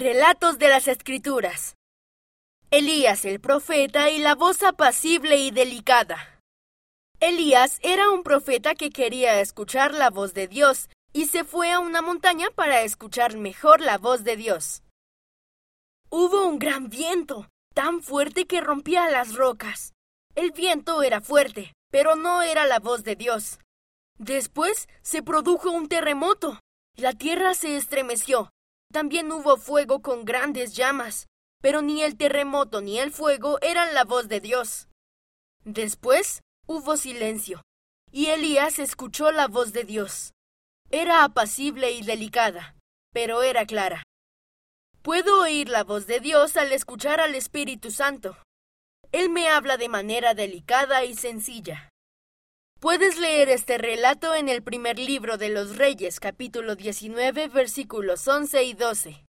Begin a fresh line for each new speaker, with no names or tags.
Relatos de las Escrituras. Elías el profeta y la voz apacible y delicada. Elías era un profeta que quería escuchar la voz de Dios y se fue a una montaña para escuchar mejor la voz de Dios. Hubo un gran viento, tan fuerte que rompía las rocas. El viento era fuerte, pero no era la voz de Dios. Después se produjo un terremoto. La tierra se estremeció también hubo fuego con grandes llamas, pero ni el terremoto ni el fuego eran la voz de Dios. Después hubo silencio, y Elías escuchó la voz de Dios. Era apacible y delicada, pero era clara. Puedo oír la voz de Dios al escuchar al Espíritu Santo. Él me habla de manera delicada y sencilla. Puedes leer este relato en el primer libro de los Reyes, capítulo 19, versículos 11 y 12.